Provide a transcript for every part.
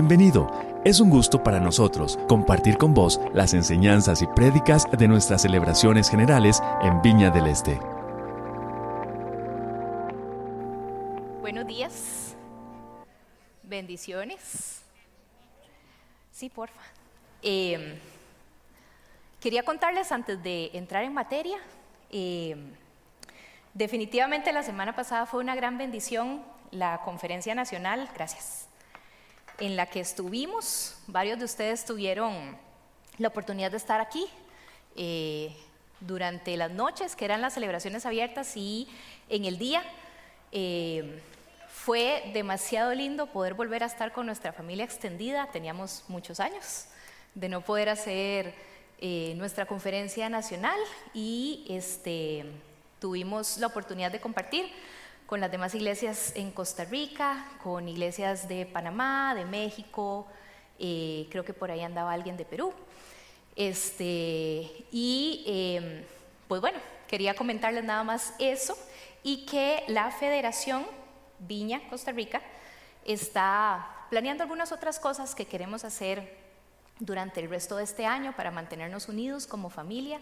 Bienvenido. Es un gusto para nosotros compartir con vos las enseñanzas y prédicas de nuestras celebraciones generales en Viña del Este. Buenos días. Bendiciones. Sí, porfa. Eh, quería contarles antes de entrar en materia. eh, definitivamente la semana pasada fue una gran bendición la conferencia nacional. Gracias en la que estuvimos. Varios de ustedes tuvieron la oportunidad de estar aquí eh, durante las noches, que eran las celebraciones abiertas, y en el día. Eh, fue demasiado lindo poder volver a estar con nuestra familia extendida. Teníamos muchos años de no poder hacer eh, nuestra conferencia nacional y este, tuvimos la oportunidad de compartir con las demás iglesias en Costa Rica, con iglesias de Panamá, de México, eh, creo que por ahí andaba alguien de Perú. Este, y eh, pues bueno, quería comentarles nada más eso y que la Federación Viña Costa Rica está planeando algunas otras cosas que queremos hacer durante el resto de este año para mantenernos unidos como familia.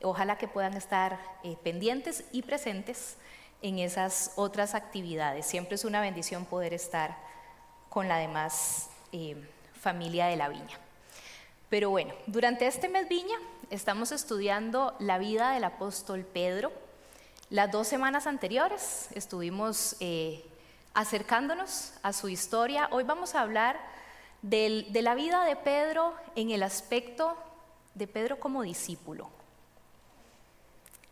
Ojalá que puedan estar eh, pendientes y presentes en esas otras actividades. Siempre es una bendición poder estar con la demás eh, familia de la viña. Pero bueno, durante este mes viña estamos estudiando la vida del apóstol Pedro. Las dos semanas anteriores estuvimos eh, acercándonos a su historia. Hoy vamos a hablar de la vida de Pedro en el aspecto de Pedro como discípulo.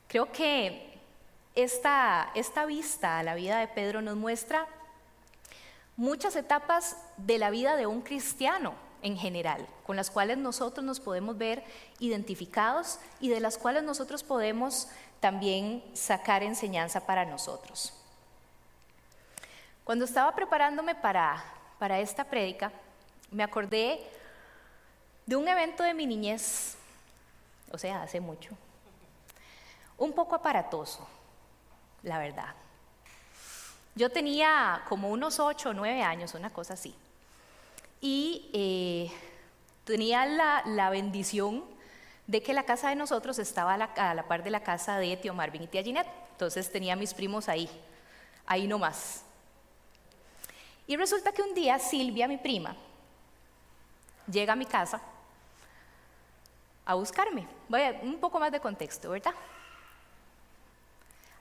Creo que esta, vista a la vida de Pedro nos muestra muchas etapas de la vida de un cristiano en general, con las cuales nosotros nos podemos ver identificados y de las cuales nosotros podemos también sacar enseñanza para nosotros. Cuando estaba preparándome para, para esta prédica, me acordé de un evento de mi niñez, o sea, hace mucho, un poco aparatoso, la verdad. Yo tenía como unos ocho o nueve años, una cosa así. Y eh, tenía la, la, bendición de que la casa de nosotros estaba a la, a la, par de la casa de tío Marvin y tía Ginette. Entonces tenía a mis primos ahí, ahí nomás. Y resulta que un día Silvia, mi prima, llega a mi casa a buscarme. Voy a un poco más de contexto, ¿verdad?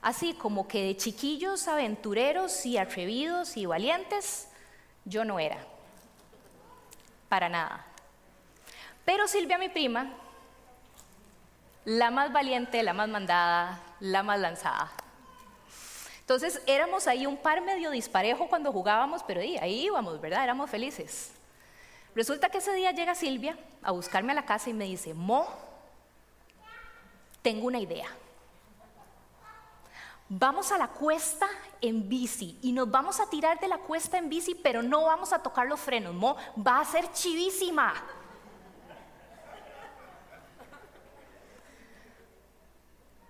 Así como que de chiquillos aventureros y atrevidos y valientes, yo no era. Para nada. Pero Silvia, mi prima, la más valiente, la más mandada, la más lanzada. Entonces éramos ahí un par medio disparejo cuando jugábamos, pero ahí, íbamos, ¿verdad? Éramos felices. Resulta que ese día llega Silvia a buscarme a la casa y me dice, Mo, tengo una idea. Vamos a la cuesta en bici y nos vamos a tirar de la cuesta en bici, pero no vamos a tocar los frenos. Mo, va a ser chivísima.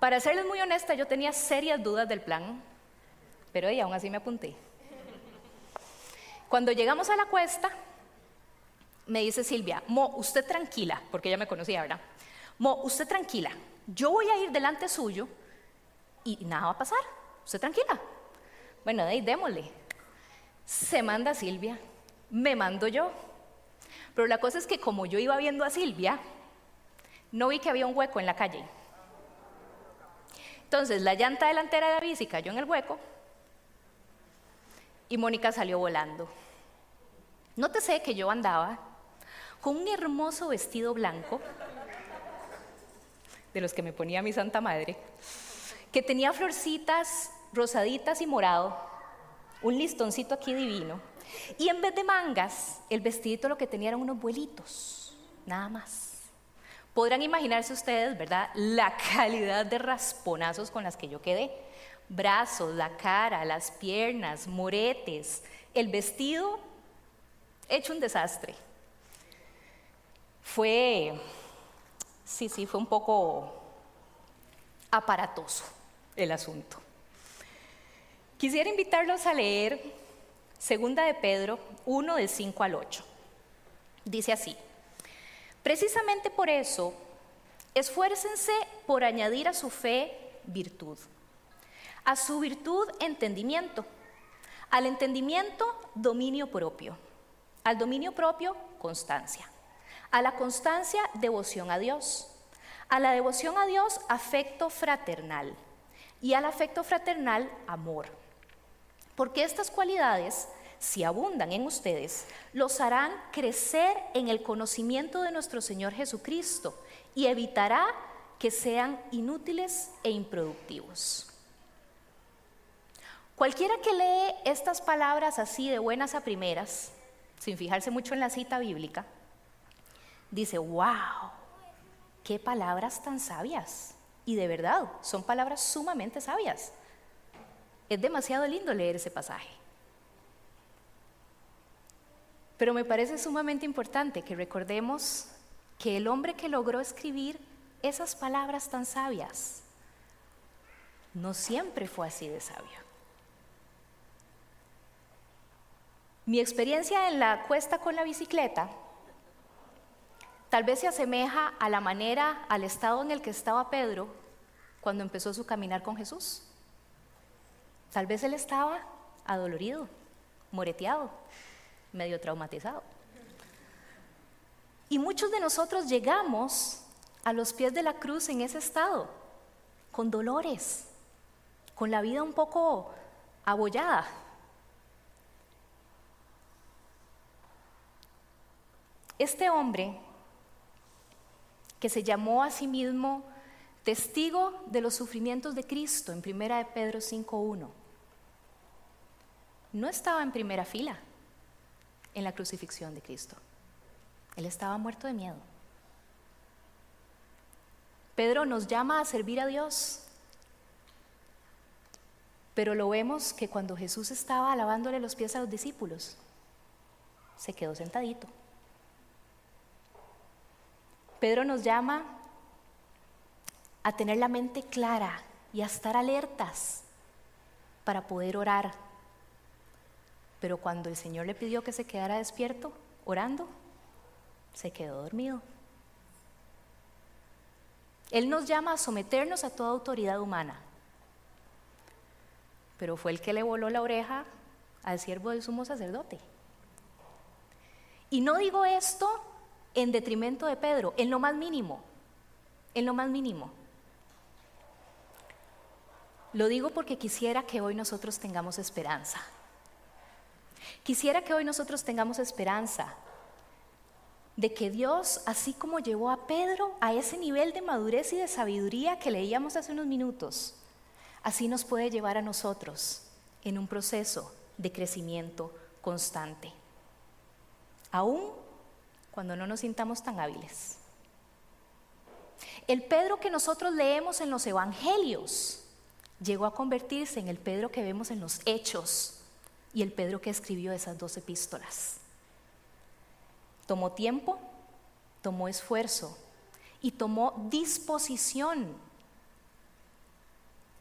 Para serles muy honesta, yo tenía serias dudas del plan, pero y aún así me apunté. Cuando llegamos a la cuesta, me dice Silvia, Mo, usted tranquila, porque ella me conocía, ¿verdad? Mo, usted tranquila, yo voy a ir delante suyo y nada va a pasar. Usted tranquila. Bueno, de ahí démosle. Se manda Silvia, me mando yo. Pero la cosa es que como yo iba viendo a Silvia, no vi que había un hueco en la calle. Entonces la llanta delantera de la bici cayó en el hueco y Mónica salió volando. Nótese que yo andaba con un hermoso vestido blanco, de los que me ponía mi Santa Madre, que tenía florcitas rosaditas y morado, un listoncito aquí divino, y en vez de mangas, el vestidito lo que tenía eran unos vuelitos, nada más. Podrán imaginarse ustedes, ¿verdad?, la calidad de rasponazos con las que yo quedé. Brazos, la cara, las piernas, moretes, el vestido hecho un desastre. Fue, sí, sí, fue un poco aparatoso el asunto. Quisiera invitarlos a leer Segunda de Pedro 1 del 5 al 8. Dice así, precisamente por eso, esfuércense por añadir a su fe virtud, a su virtud entendimiento, al entendimiento dominio propio, al dominio propio constancia, a la constancia devoción a Dios, a la devoción a Dios afecto fraternal y al afecto fraternal amor. Porque estas cualidades si abundan en ustedes, los harán crecer en el conocimiento de nuestro Señor Jesucristo y evitará que sean inútiles e improductivos. Cualquiera que lee estas palabras así de buenas a primeras, sin fijarse mucho en la cita bíblica, dice, wow, qué palabras tan sabias. Y de verdad, son palabras sumamente sabias. Es demasiado lindo leer ese pasaje. Pero me parece sumamente importante que recordemos que el hombre que logró escribir esas palabras tan sabias no siempre fue así de sabio. Mi experiencia en la cuesta con la bicicleta tal vez se asemeja a la manera, al estado en el que estaba Pedro cuando empezó su caminar con Jesús. Tal vez él estaba adolorido, moreteado, medio traumatizado. Y muchos de nosotros llegamos a los pies de la cruz en ese estado, con dolores, con la vida un poco abollada. Este hombre, que se llamó a sí mismo testigo de los sufrimientos de Cristo en 1 de Pedro 5.1, no estaba en primera fila en la crucifixión de Cristo. Él estaba muerto de miedo. Pedro nos llama a servir a Dios, pero lo vemos que cuando Jesús estaba lavándole los pies a los discípulos, se quedó sentadito. Pedro nos llama a tener la mente clara y a estar alertas para poder orar pero cuando el Señor le pidió que se quedara despierto, orando, se quedó dormido. Él nos llama a someternos a toda autoridad humana, pero fue el que le voló la oreja al siervo del sumo sacerdote. Y no digo esto en detrimento de Pedro, en lo más mínimo, en lo más mínimo. Lo digo porque quisiera que hoy nosotros tengamos esperanza. Quisiera que hoy nosotros tengamos esperanza de que Dios, así como llevó a Pedro a ese nivel de madurez y de sabiduría que leíamos hace unos minutos, así nos puede llevar a nosotros en un proceso de crecimiento constante, aún cuando no nos sintamos tan hábiles. El Pedro que nosotros leemos en los evangelios llegó a convertirse en el Pedro que vemos en los hechos y el Pedro que escribió esas dos epístolas. Tomó tiempo, tomó esfuerzo y tomó disposición.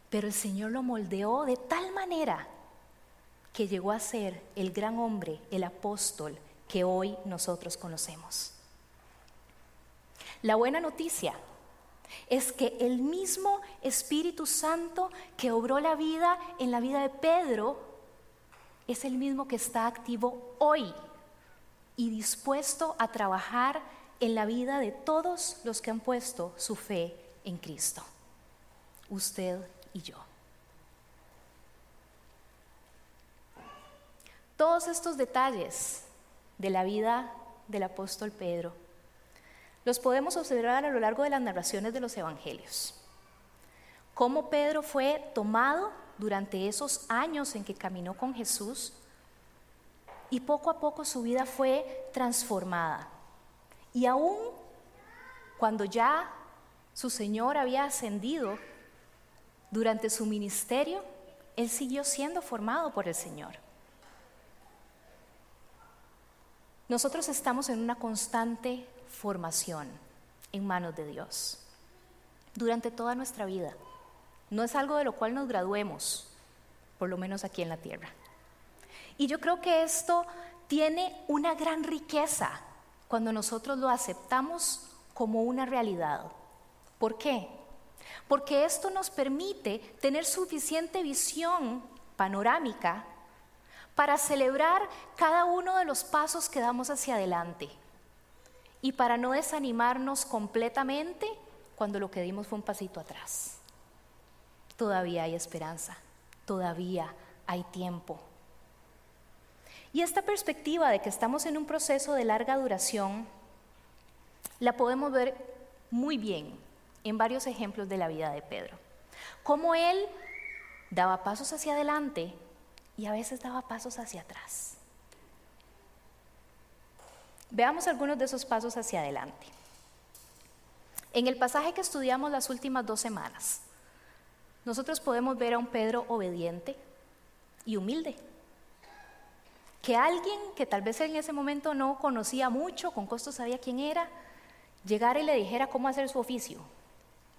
Pero el Señor lo moldeó de tal manera que llegó a ser el gran hombre, el apóstol que hoy nosotros conocemos. La buena noticia es que el mismo Espíritu Santo que obró la vida en la vida de Pedro es el mismo que está activo hoy y dispuesto a trabajar en la vida de todos los que han puesto su fe en Cristo, usted y yo. Todos estos detalles de la vida del apóstol Pedro los podemos observar a lo largo de las narraciones de los evangelios. Cómo Pedro fue tomado durante esos años en que caminó con Jesús y poco a poco su vida fue transformada. Y aún cuando ya su Señor había ascendido durante su ministerio, él siguió siendo formado por el Señor. Nosotros estamos en una constante formación en manos de Dios durante toda nuestra vida. No es algo de lo cual nos graduemos, por lo menos aquí en la tierra. Y yo creo que esto tiene una gran riqueza cuando nosotros lo aceptamos como una realidad. ¿Por qué? Porque esto nos permite tener suficiente visión panorámica para celebrar cada uno de los pasos que damos hacia adelante y para no desanimarnos completamente cuando lo que dimos fue un pasito atrás. Todavía hay esperanza, todavía hay tiempo. Y esta perspectiva de que estamos en un proceso de larga duración la podemos ver muy bien en varios ejemplos de la vida de Pedro. Cómo él daba pasos hacia adelante y a veces daba pasos hacia atrás. Veamos algunos de esos pasos hacia adelante. En el pasaje que estudiamos las últimas dos semanas, nosotros podemos ver a un Pedro obediente y humilde. Que alguien que tal vez en ese momento no conocía mucho, con costo sabía quién era, llegara y le dijera cómo hacer su oficio,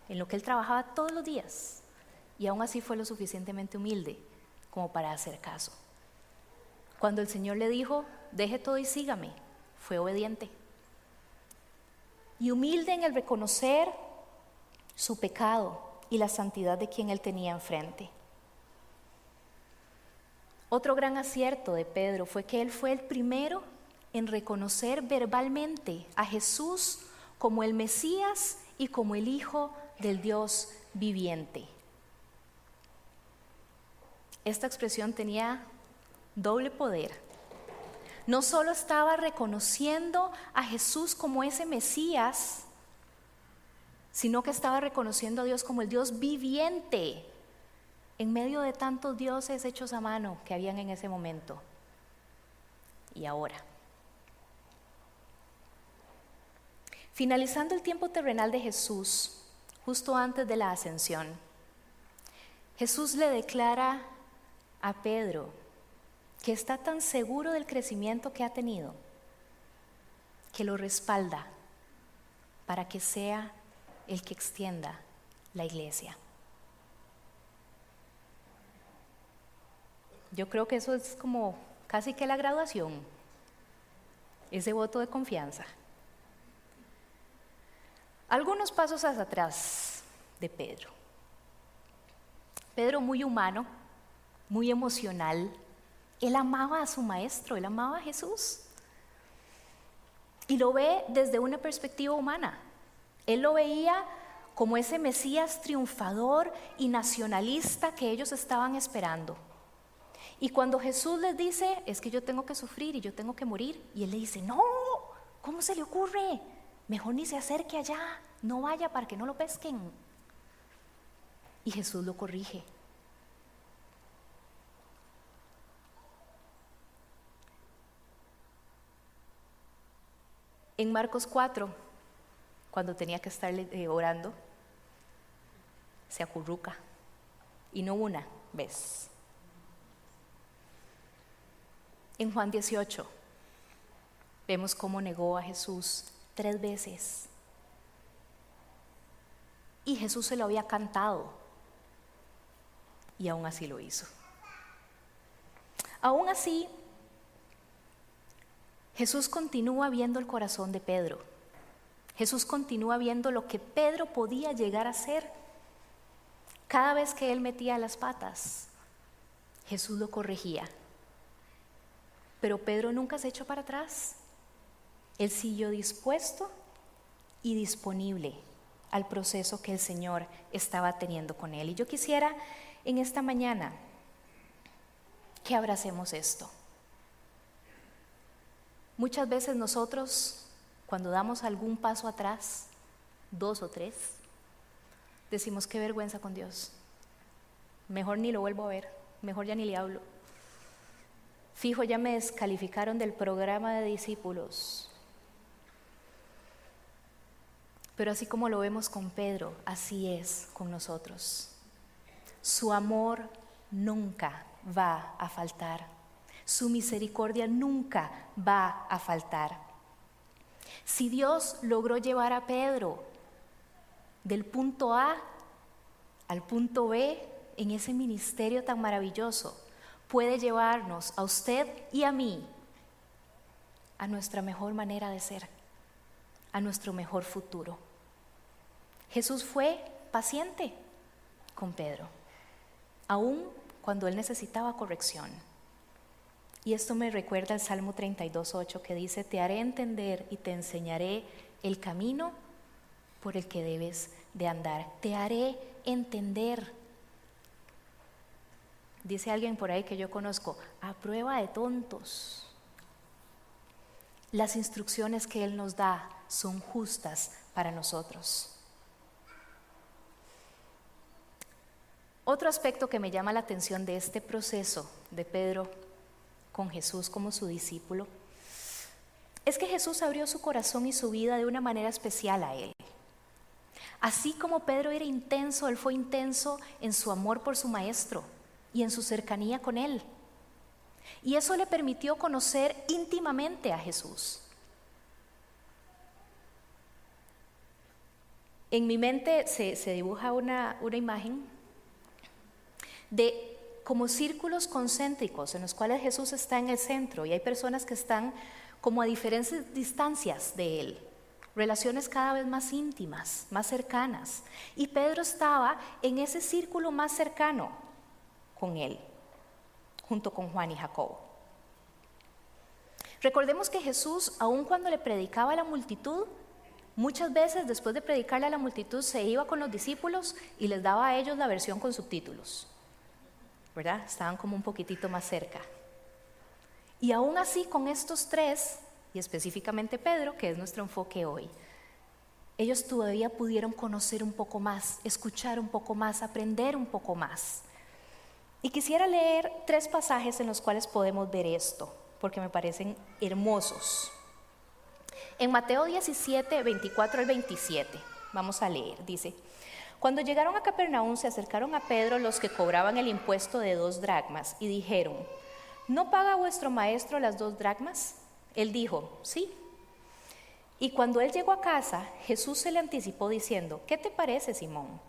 en lo que él trabajaba todos los días. Y aún así fue lo suficientemente humilde como para hacer caso. Cuando el Señor le dijo, deje todo y sígame, fue obediente. Y humilde en el reconocer su pecado y la santidad de quien él tenía enfrente. Otro gran acierto de Pedro fue que él fue el primero en reconocer verbalmente a Jesús como el Mesías y como el Hijo del Dios viviente. Esta expresión tenía doble poder. No solo estaba reconociendo a Jesús como ese Mesías, sino que estaba reconociendo a Dios como el Dios viviente en medio de tantos dioses hechos a mano que habían en ese momento. Y ahora. Finalizando el tiempo terrenal de Jesús, justo antes de la ascensión, Jesús le declara a Pedro, que está tan seguro del crecimiento que ha tenido, que lo respalda para que sea el que extienda la iglesia. Yo creo que eso es como casi que la graduación, ese voto de confianza. Algunos pasos hacia atrás de Pedro. Pedro muy humano, muy emocional. Él amaba a su maestro, él amaba a Jesús. Y lo ve desde una perspectiva humana. Él lo veía como ese Mesías triunfador y nacionalista que ellos estaban esperando. Y cuando Jesús les dice, es que yo tengo que sufrir y yo tengo que morir, y él le dice, no, ¿cómo se le ocurre? Mejor ni se acerque allá, no vaya para que no lo pesquen. Y Jesús lo corrige. En Marcos 4, cuando tenía que estar eh, orando, se acurruca. Y no una vez. En Juan 18, vemos cómo negó a Jesús tres veces. Y Jesús se lo había cantado. Y aún así lo hizo. Aún así, Jesús continúa viendo el corazón de Pedro. Jesús continúa viendo lo que Pedro podía llegar a ser. Cada vez que él metía las patas, Jesús lo corregía. Pero Pedro nunca se echó para atrás. Él siguió dispuesto y disponible al proceso que el Señor estaba teniendo con él. Y yo quisiera en esta mañana que abracemos esto. Muchas veces nosotros, cuando damos algún paso atrás, dos o tres, decimos qué vergüenza con Dios. Mejor ni lo vuelvo a ver, mejor ya ni le hablo. Fijo, ya me descalificaron del programa de discípulos. Pero así como lo vemos con Pedro, así es con nosotros. Su amor nunca va a faltar su misericordia nunca va a faltar. Si Dios logró llevar a Pedro del punto A al punto B en ese ministerio tan maravilloso, puede llevarnos a usted y a mí a nuestra mejor manera de ser. a nuestro mejor futuro. Jesús fue paciente con Pedro, aun cuando él necesitaba corrección. Y esto me recuerda al Salmo 32.8 que dice, te haré entender y te enseñaré el camino por el que debes de andar. Te haré entender. Dice alguien por ahí que yo conozco, a prueba de tontos. Las instrucciones que Él nos da son justas para nosotros. Otro aspecto que me llama la atención de este proceso de Pedro con Jesús como su discípulo es que Jesús abrió su corazón y su vida de una manera especial a él. Así como Pedro era intenso, él fue intenso en su amor por su maestro y en su cercanía con él. Y eso le permitió conocer íntimamente a Jesús. En mi mente se, dibuja una, una imagen de como círculos concéntricos en los cuales Jesús está en el centro y hay personas que están como a diferentes distancias de Él, relaciones cada vez más íntimas, más cercanas. Y Pedro estaba en ese círculo más cercano con Él, junto con Juan y Jacobo. Recordemos que Jesús, aun cuando le predicaba a la multitud, muchas veces después de predicarle a la multitud se iba con los discípulos y les daba a ellos la versión con subtítulos. ¿Verdad? Estaban como un poquitito más cerca. Y aún así con estos tres, y específicamente Pedro, que es nuestro enfoque hoy, ellos todavía pudieron conocer un poco más, escuchar un poco más, aprender un poco más. Y quisiera leer tres pasajes en los cuales podemos ver esto, porque me parecen hermosos. En Mateo 17, 24 al 27, vamos a leer, dice, cuando llegaron a Capernaum se acercaron a Pedro los que cobraban el impuesto de dos dracmas y dijeron, ¿no paga vuestro maestro las dos dracmas? Él dijo, sí. Y cuando él llegó a casa, Jesús se le anticipó diciendo, ¿qué te parece, Simón?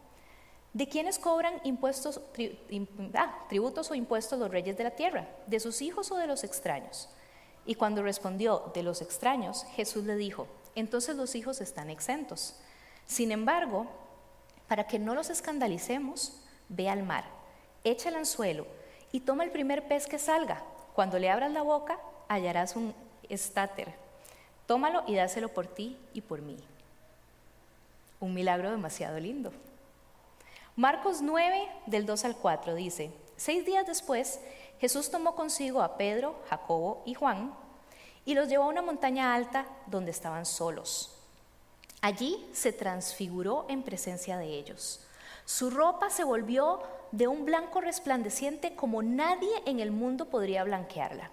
¿De quiénes cobran impuestos, ah, tributos o impuestos los reyes de la tierra? ¿De sus hijos o de los extraños? Y cuando respondió, de los extraños, Jesús le dijo, entonces los hijos están exentos. Sin embargo, para que no los escandalicemos, ve al mar, echa el anzuelo y toma el primer pez que salga. Cuando le abras la boca, hallarás un estáter. Tómalo y dáselo por ti y por mí. Un milagro demasiado lindo. Marcos 9, del 2 al 4 dice, seis días después, Jesús tomó consigo a Pedro, Jacobo y Juan y los llevó a una montaña alta donde estaban solos. Allí se transfiguró en presencia de ellos. Su ropa se volvió de un blanco resplandeciente como nadie en el mundo podría blanquearla.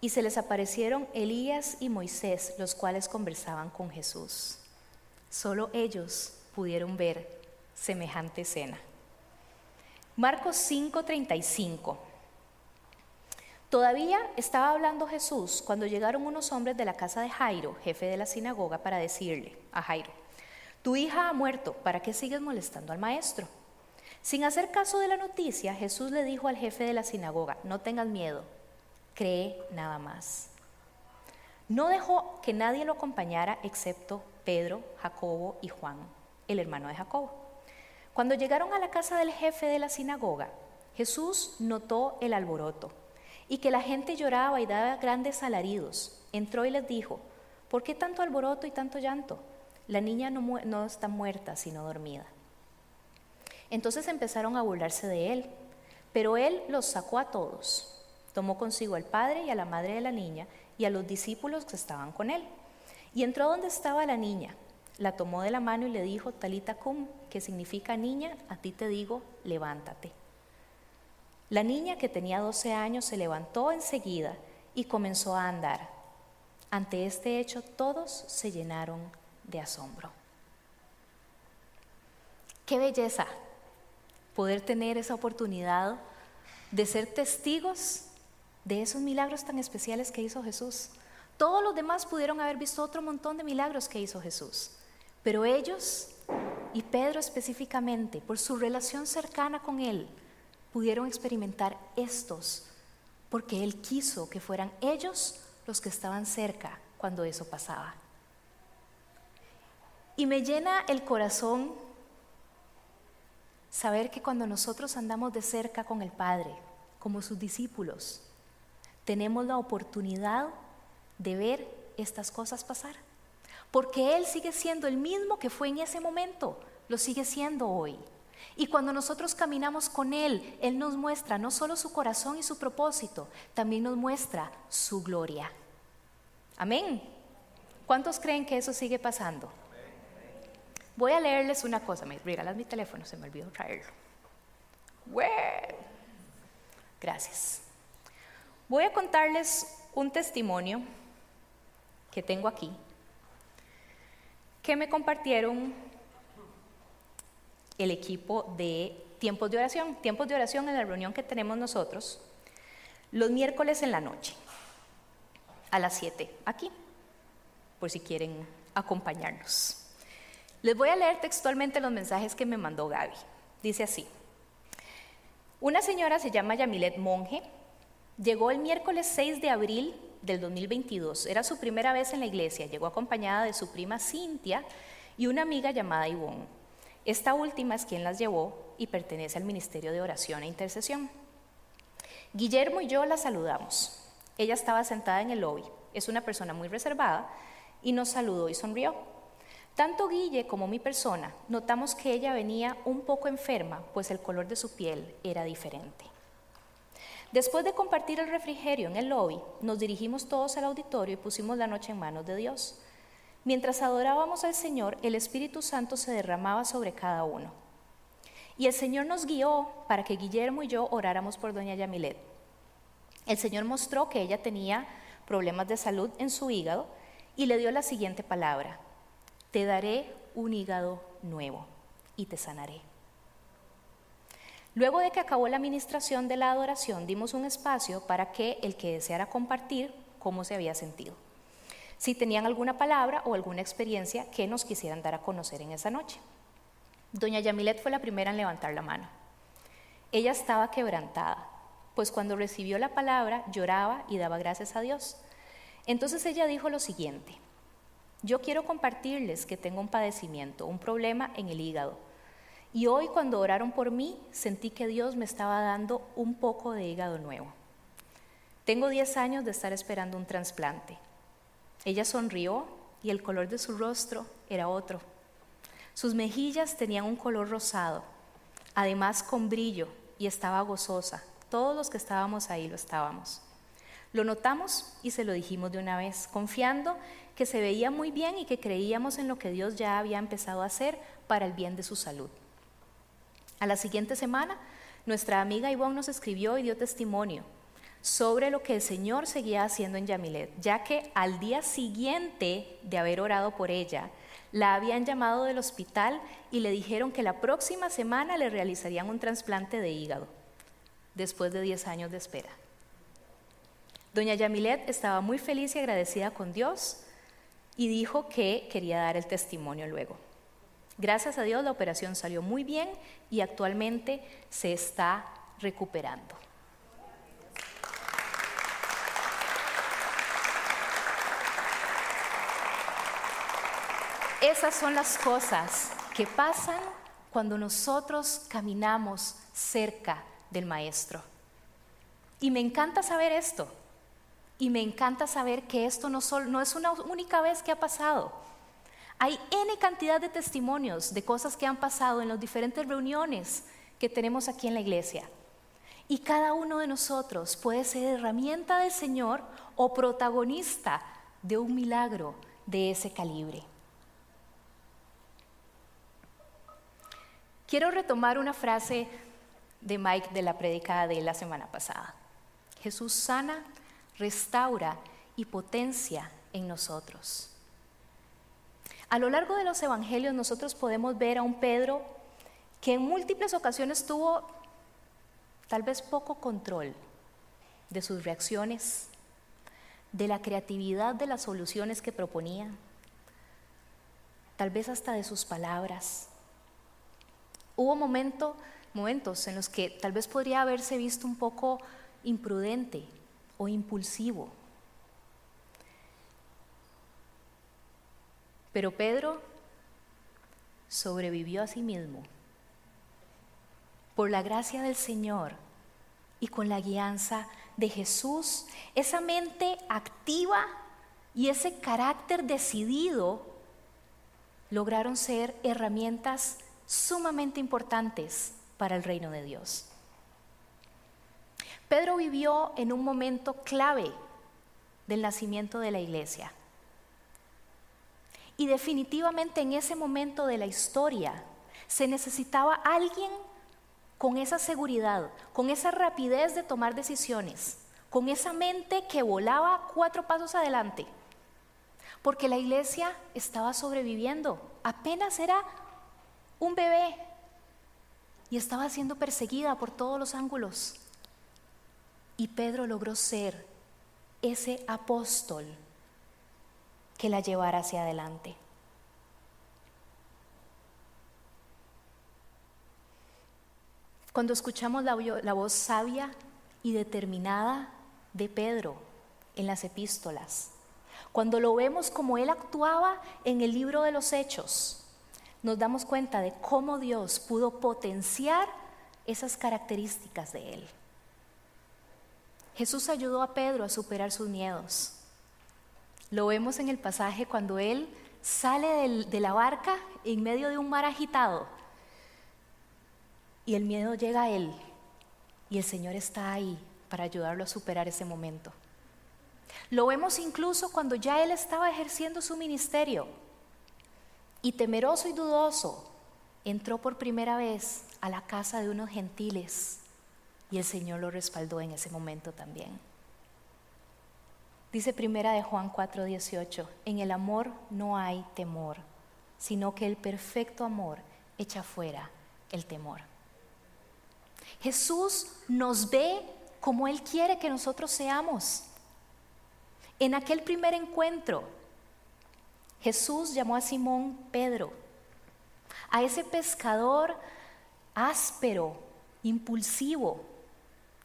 Y se les aparecieron Elías y Moisés, los cuales conversaban con Jesús. Solo ellos pudieron ver semejante escena. Marcos 5:35 Todavía estaba hablando Jesús cuando llegaron unos hombres de la casa de Jairo, jefe de la sinagoga, para decirle a Jairo, tu hija ha muerto, ¿para qué sigues molestando al maestro? Sin hacer caso de la noticia, Jesús le dijo al jefe de la sinagoga, no tengas miedo, cree nada más. No dejó que nadie lo acompañara excepto Pedro, Jacobo y Juan, el hermano de Jacobo. Cuando llegaron a la casa del jefe de la sinagoga, Jesús notó el alboroto y que la gente lloraba y daba grandes alaridos. Entró y les dijo, ¿por qué tanto alboroto y tanto llanto? La niña no, no está muerta, sino dormida. Entonces empezaron a burlarse de él, pero él los sacó a todos. Tomó consigo al padre y a la madre de la niña y a los discípulos que estaban con él. Y entró donde estaba la niña, la tomó de la mano y le dijo, Talita cum, que significa niña, a ti te digo, levántate. La niña que tenía 12 años se levantó enseguida y comenzó a andar. Ante este hecho todos se llenaron de asombro. Qué belleza poder tener esa oportunidad de ser testigos de esos milagros tan especiales que hizo Jesús. Todos los demás pudieron haber visto otro montón de milagros que hizo Jesús, pero ellos, y Pedro específicamente, por su relación cercana con Él, pudieron experimentar estos, porque Él quiso que fueran ellos los que estaban cerca cuando eso pasaba. Y me llena el corazón saber que cuando nosotros andamos de cerca con el Padre, como sus discípulos, tenemos la oportunidad de ver estas cosas pasar. Porque Él sigue siendo el mismo que fue en ese momento, lo sigue siendo hoy. Y cuando nosotros caminamos con Él, Él nos muestra no solo su corazón y su propósito, también nos muestra su gloria. Amén. ¿Cuántos creen que eso sigue pasando? Voy a leerles una cosa. Me regalas mi teléfono, se me olvidó traerlo. Gracias. Voy a contarles un testimonio que tengo aquí, que me compartieron el equipo de tiempos de oración. Tiempos de oración en la reunión que tenemos nosotros los miércoles en la noche, a las 7, aquí, por si quieren acompañarnos. Les voy a leer textualmente los mensajes que me mandó Gaby. Dice así, una señora se llama Yamilet Monge, llegó el miércoles 6 de abril del 2022, era su primera vez en la iglesia, llegó acompañada de su prima Cintia y una amiga llamada Ivonne. Esta última es quien las llevó y pertenece al Ministerio de Oración e Intercesión. Guillermo y yo la saludamos. Ella estaba sentada en el lobby. Es una persona muy reservada y nos saludó y sonrió. Tanto Guille como mi persona notamos que ella venía un poco enferma, pues el color de su piel era diferente. Después de compartir el refrigerio en el lobby, nos dirigimos todos al auditorio y pusimos la noche en manos de Dios. Mientras adorábamos al Señor, el Espíritu Santo se derramaba sobre cada uno. Y el Señor nos guió para que Guillermo y yo oráramos por doña Yamilet. El Señor mostró que ella tenía problemas de salud en su hígado y le dio la siguiente palabra, te daré un hígado nuevo y te sanaré. Luego de que acabó la administración de la adoración, dimos un espacio para que el que deseara compartir cómo se había sentido si tenían alguna palabra o alguna experiencia que nos quisieran dar a conocer en esa noche. Doña Yamilet fue la primera en levantar la mano. Ella estaba quebrantada, pues cuando recibió la palabra lloraba y daba gracias a Dios. Entonces ella dijo lo siguiente, yo quiero compartirles que tengo un padecimiento, un problema en el hígado. Y hoy cuando oraron por mí, sentí que Dios me estaba dando un poco de hígado nuevo. Tengo 10 años de estar esperando un trasplante. Ella sonrió y el color de su rostro era otro. Sus mejillas tenían un color rosado, además con brillo, y estaba gozosa. Todos los que estábamos ahí lo estábamos. Lo notamos y se lo dijimos de una vez, confiando que se veía muy bien y que creíamos en lo que Dios ya había empezado a hacer para el bien de su salud. A la siguiente semana, nuestra amiga Ivonne nos escribió y dio testimonio sobre lo que el Señor seguía haciendo en Yamilet, ya que al día siguiente de haber orado por ella, la habían llamado del hospital y le dijeron que la próxima semana le realizarían un trasplante de hígado, después de 10 años de espera. Doña Yamilet estaba muy feliz y agradecida con Dios y dijo que quería dar el testimonio luego. Gracias a Dios la operación salió muy bien y actualmente se está recuperando. Esas son las cosas que pasan cuando nosotros caminamos cerca del Maestro. Y me encanta saber esto. Y me encanta saber que esto no, no es una única vez que ha pasado. Hay N cantidad de testimonios de cosas que han pasado en las diferentes reuniones que tenemos aquí en la iglesia. Y cada uno de nosotros puede ser herramienta del Señor o protagonista de un milagro de ese calibre. Quiero retomar una frase de Mike de la predicada de la semana pasada. Jesús sana, restaura y potencia en nosotros. A lo largo de los evangelios nosotros podemos ver a un Pedro que en múltiples ocasiones tuvo tal vez poco control de sus reacciones, de la creatividad de las soluciones que proponía, tal vez hasta de sus palabras. Hubo momentos en los que tal vez podría haberse visto un poco imprudente o impulsivo. Pero Pedro sobrevivió a sí mismo. Por la gracia del Señor y con la guianza de Jesús, esa mente activa y ese carácter decidido lograron ser herramientas sumamente importantes para el reino de Dios. Pedro vivió en un momento clave del nacimiento de la iglesia. Y definitivamente en ese momento de la historia se necesitaba alguien con esa seguridad, con esa rapidez de tomar decisiones, con esa mente que volaba cuatro pasos adelante. Porque la iglesia estaba sobreviviendo, apenas era un bebé y estaba siendo perseguida por todos los ángulos. Y Pedro logró ser ese apóstol que la llevara hacia adelante. Cuando escuchamos la, la, voz sabia y determinada de Pedro en las epístolas, cuando lo vemos como él actuaba en el libro de los hechos, nos damos cuenta de cómo Dios pudo potenciar esas características de él. Jesús ayudó a Pedro a superar sus miedos. Lo vemos en el pasaje cuando él sale de la barca en medio de un mar agitado y el miedo llega a él y el Señor está ahí para ayudarlo a superar ese momento. Lo vemos incluso cuando ya él estaba ejerciendo su ministerio y temeroso y dudoso entró por primera vez a la casa de unos gentiles y el Señor lo respaldó en ese momento también. Dice primera de Juan 4:18, en el amor no hay temor, sino que el perfecto amor echa fuera el temor. Jesús nos ve como Él quiere que nosotros seamos. En aquel primer encuentro, Jesús llamó a Simón Pedro, a ese pescador áspero, impulsivo,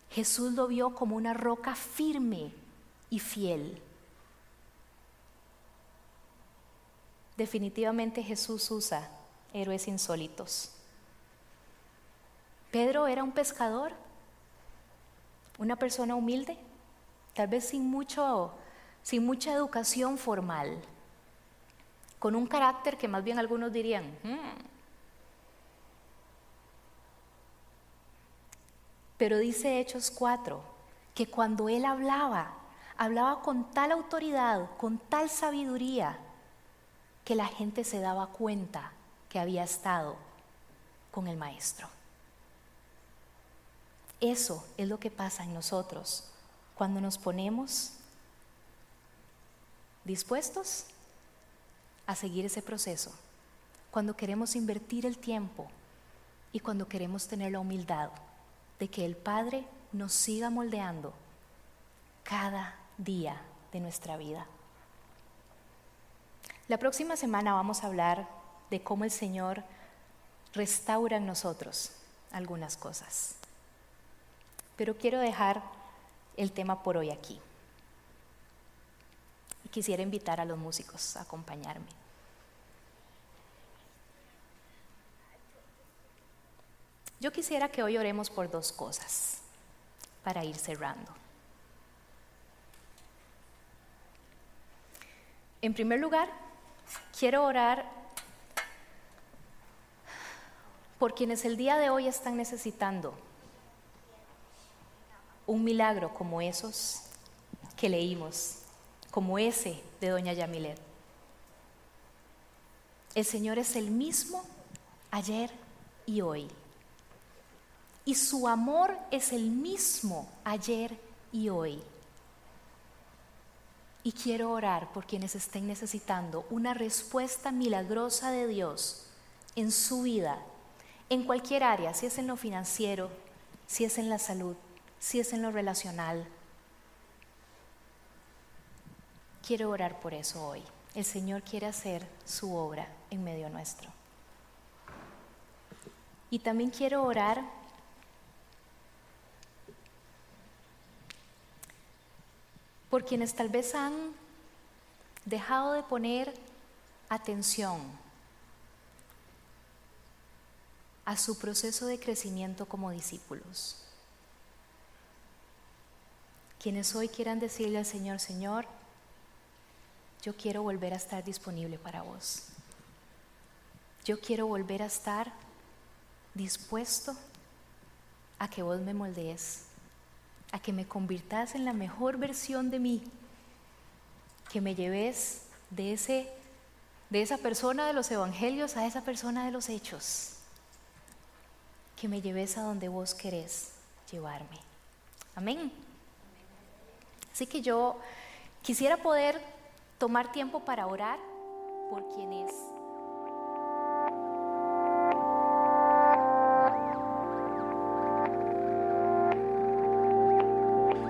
Jesús lo vio como una roca firme y fiel. Definitivamente Jesús usa héroes insólitos. Pedro era un pescador, una persona humilde, tal vez sin, mucho, sin mucha educación formal, con un carácter que más bien algunos dirían, hmm, Pero dice Hechos 4 que cuando él hablaba, hablaba con tal autoridad, con tal sabiduría, que la gente se daba cuenta que había estado con el Maestro. Eso es lo que pasa en nosotros cuando nos ponemos dispuestos a seguir ese proceso, cuando queremos invertir el tiempo y cuando queremos tener la humildad de que el Padre nos siga moldeando cada día de nuestra vida. La próxima semana vamos a hablar de cómo el Señor restaura en nosotros algunas cosas. Pero quiero dejar el tema por hoy aquí. Quisiera invitar a los músicos a acompañarme. Yo quisiera que hoy oremos por dos cosas para ir cerrando. En primer lugar, quiero orar por quienes el día de hoy están necesitando un milagro como esos que leímos, como ese de Doña Yamilet. El Señor es el mismo ayer y hoy y su amor es el mismo ayer y hoy. Y quiero orar por quienes estén necesitando una respuesta milagrosa de Dios en su vida, en cualquier área, si es en lo financiero, si es en la salud, si es en lo relacional. Quiero orar por eso hoy. El Señor quiere hacer su obra en medio nuestro. Y también quiero orar por quienes tal vez han dejado de poner atención a su proceso de crecimiento como discípulos. Quienes hoy quieran decirle al Señor, Señor, yo quiero volver a estar disponible para vos. Yo quiero volver a estar dispuesto a que vos me moldees, a que me convirtas en la mejor versión de mí, que me lleves de, ese, de esa persona de los evangelios a esa persona de los hechos, que me lleves a donde vos querés llevarme. Amén. Así que yo quisiera poder tomar tiempo para orar por quienes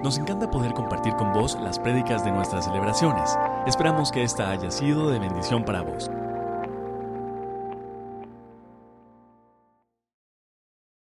Nos encanta poder compartir con vos las prédicas de nuestras celebraciones. Esperamos que esta haya sido de bendición para vos.